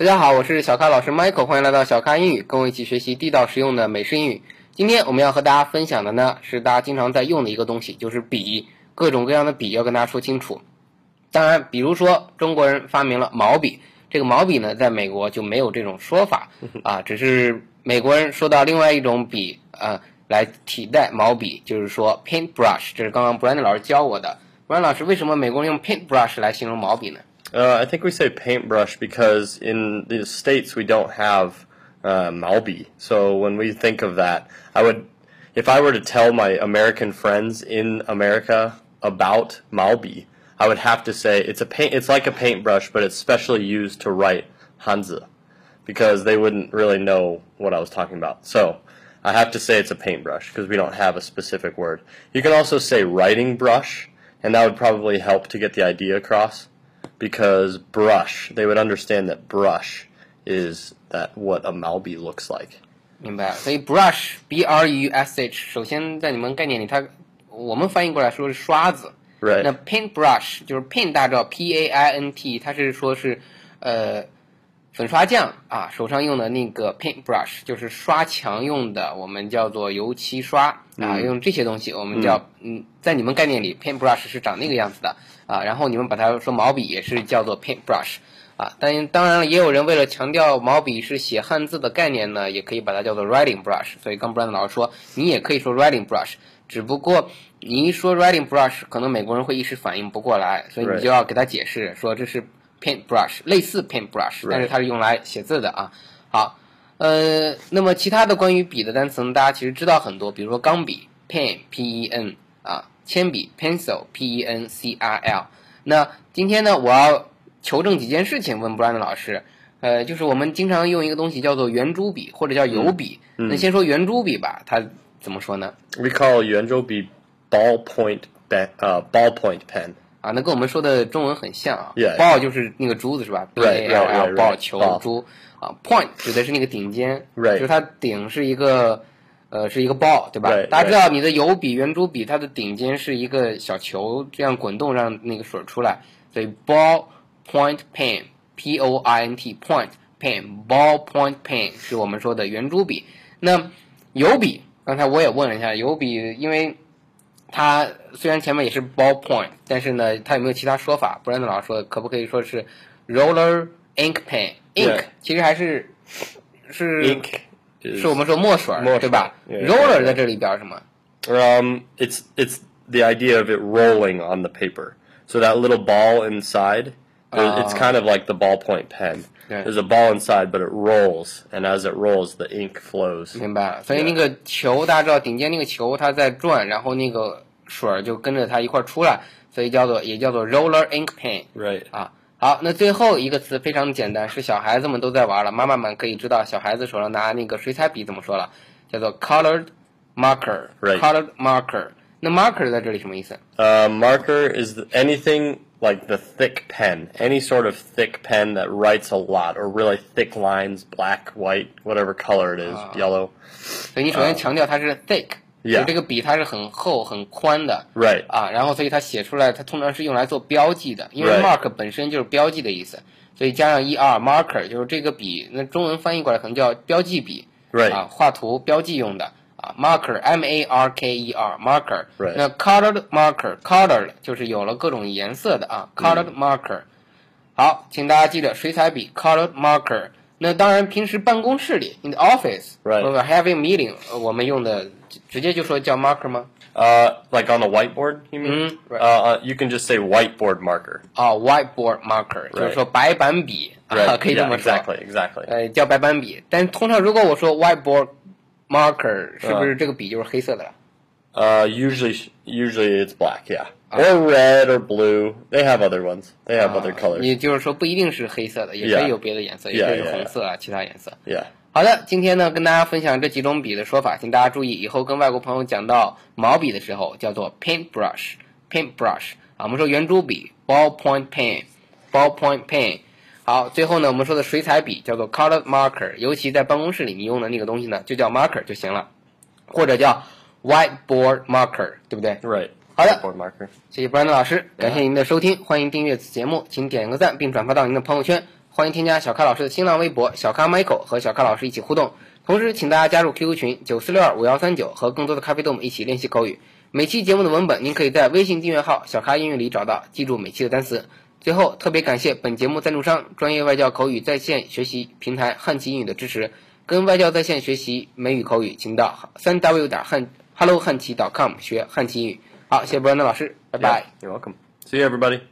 大家好，我是小咖老师 Michael，欢迎来到小咖英语，跟我一起学习地道实用的美式英语。今天我们要和大家分享的呢，是大家经常在用的一个东西，就是笔，各种各样的笔要跟大家说清楚。当然，比如说中国人发明了毛笔，这个毛笔呢，在美国就没有这种说法 啊，只是美国人说到另外一种笔啊来替代毛笔，就是说 paintbrush，这是刚刚 Brandon 老师教我的。Brandon 老师，为什么美国人用 paintbrush 来形容毛笔呢？Uh, I think we say paintbrush because in the states we don't have uh, maobi. So when we think of that, I would, if I were to tell my American friends in America about maobi, I would have to say it's a paint. It's like a paintbrush, but it's specially used to write Hanzi, because they wouldn't really know what I was talking about. So I have to say it's a paintbrush because we don't have a specific word. You can also say writing brush, and that would probably help to get the idea across because brush, they would understand that brush is that what a maobi looks like. 明白，所以 brush b r u s h，首先在你们概念里，它我们翻译过来说是刷子。Right. 那 paint brush 就是 paint 大家知道 p a i n t，它是说是呃粉刷匠啊手上用的那个 paint brush，就是刷墙用的，我们叫做油漆刷啊，用这些东西我们叫嗯在你们概念里 paint brush 是长那个样子的啊，然后你们把它说毛笔也是叫做 paint brush。啊，但当然了，也有人为了强调毛笔是写汉字的概念呢，也可以把它叫做 writing brush。所以刚 Brandon 老师说，你也可以说 writing brush，只不过你一说 writing brush，可能美国人会一时反应不过来，所以你就要给他解释说这是 paint brush，类似 paint brush，但是它是用来写字的啊。好，呃，那么其他的关于笔的单词呢，大家其实知道很多，比如说钢笔 pen p e n 啊，铅笔 pencil p e n c r l。那今天呢，我要求证几件事情，问 Brandon 老师。呃，就是我们经常用一个东西叫做圆珠笔或者叫油笔。那先说圆珠笔吧，它怎么说呢？We call Yuanzhou ballpoint pen, uh, ballpoint pen. 啊，那跟我们说的中文很像啊。Ball 就是那个珠子是吧 B A L right, ball 球.珠啊，point 指的是那个顶尖.就是它顶是一个呃是一个 ball 对吧大家知道你的油笔圆珠笔它的顶尖是一个小球，这样滚动让那个水出来，所以 ball point pen P O I N T point pen ball point pen 是我们说的圆珠笔。那油笔，刚才我也问了一下，油笔因为它虽然前面也是 ballpoint，但是呢，它有没有其他说法？Brandon 老师说，可不可以说是 roller ink pen 其实还是是 ink 是我们说墨水对吧？roller 在这里表示什么？Um, it's it's the idea of it rolling on the paper. So that little ball inside. there- it's Oh. kind of like the ballpoint pen. Yeah. There's a ball inside, but it rolls, and as it rolls, the ink flows. 明白了。所以那个球，大家知道顶尖那个球它在转，然后那个水儿就跟着它一块儿出来，所以叫做也叫做 roller ink pen。 Right. 啊。好，那最后一个词非常简单，是小孩子们都在玩了，妈妈们可以知道小孩子手上拿那个水彩笔怎么说了，叫做 colored marker。 Right. colored marker。那 marker 在这里什么意思？ Uh, marker is th- anything like the thick pen, any sort of thick pen that writes a lot, or really thick lines, black, white, whatever color it is, yellow. 所以你首先强调它是 thick，、啊 Yeah 就这个笔它是很厚很宽的。 Right. 啊，然后所以它写出来，它通常是用来做标记的，因为 Right. mark 本身就是标记的意思，所以加上 er marker 就是这个笔，那中文翻译过来可能叫标记笔 Right. 啊，画图标记用的 啊，marker m a r k e r marker， Right. 那 colored marker colored 就是有了各种颜色的啊，colored marker。好，请大家记得水彩笔 colored marker。那当然，平时办公室里 in the office， Right. 我们 having meeting，呃我们用的直直接就说叫 marker 吗？ Uh, like on a whiteboard, you mean? Mhm, right. Uh, uh, you can just say whiteboard marker. 啊、w h i t e b o a r d marker，、就是说白板笔啊， Right. 可以这 Yeah, 么说。 exactly, exactly. 呃，叫白板笔，但通常如果我说 whiteboard marker，是不是嗯这个笔就是黑色的了？ Uh, usually, usually it's black, yeah, Ah. or red or blue. They have other ones. They have other 啊 colors. 也就是说不一定是黑色的，也可以 Yeah. 有别的颜色，也 Yeah, 可以是 yeah, 红色啊，其他颜色。 Yeah. 好的，今天呢跟大家分享这几种笔的说法，请大家注意，以后跟外国朋友讲到毛笔的时候，叫做 paintbrush，paintbrush 啊，我们说圆珠笔 ballpoint pen，ballpoint pen。 好，最后呢，我们说的水彩笔叫做 colored marker，尤其在办公室里你用的那个东西呢，就叫 marker 就行了，或者叫 whiteboard marker，对不对？Right. 好的 Whiteboard marker. 谢谢 Brandon 老师，感谢您的收听，欢迎订阅此节目，请点个赞并转发到您的朋友圈。欢迎添加小咖老师的新浪微博小咖 Michael 和小咖老师一起互动。同时，请大家加入 QQ 群九四六二五幺三九，和更多的咖啡豆们一起练习口语。每期节目的文本您可以在微信订阅号“小咖英语”里找到，记住每期的单词。最后，特别感谢本节目赞助商专业外教口语在线学习平台汉奇英语的支持。跟外教在线学习美语口语，请到三 w 点汉 hello 汉奇 .com 学汉奇英语。好，谢谢波恩的老师，拜拜。You're welcome. See you, everybody.